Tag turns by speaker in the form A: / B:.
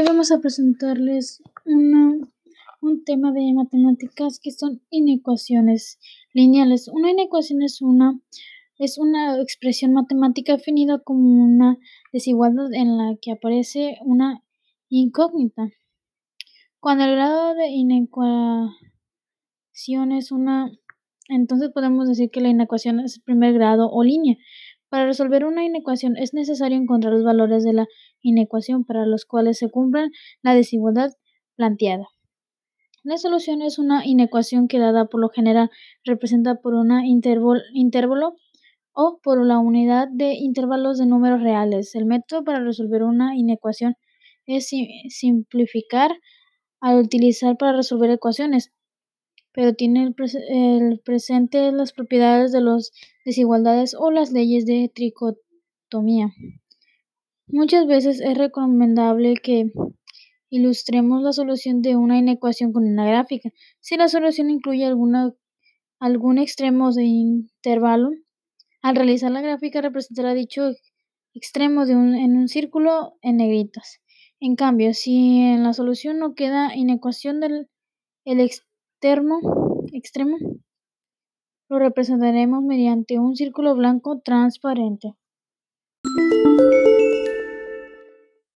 A: vamos a presentarles un tema de matemáticas que son inecuaciones lineales. Una inecuación es una, es una expresión matemática definida como una desigualdad en la que aparece una incógnita. Cuando el grado de inecuación es una, entonces podemos decir que la inecuación es el primer grado o línea. Para resolver una inecuación es necesario encontrar los valores de la inecuación para los cuales se cumplan la desigualdad planteada. La solución es una inecuación que dada por lo general representa por un intervalo o por la unidad de intervalos de números reales. El método para resolver una inecuación es simplificar al utilizar para resolver ecuaciones pero tiene el, presente las propiedades de las desigualdades o las leyes de tricotomía. Muchas veces es recomendable que ilustremos la solución de una inecuación con una gráfica. Si la solución incluye algún extremo de intervalo, al realizar la gráfica representará dicho extremo en un círculo en negritas. En cambio, si en la solución no queda inecuación del el extremo lo representaremos mediante un círculo blanco transparente.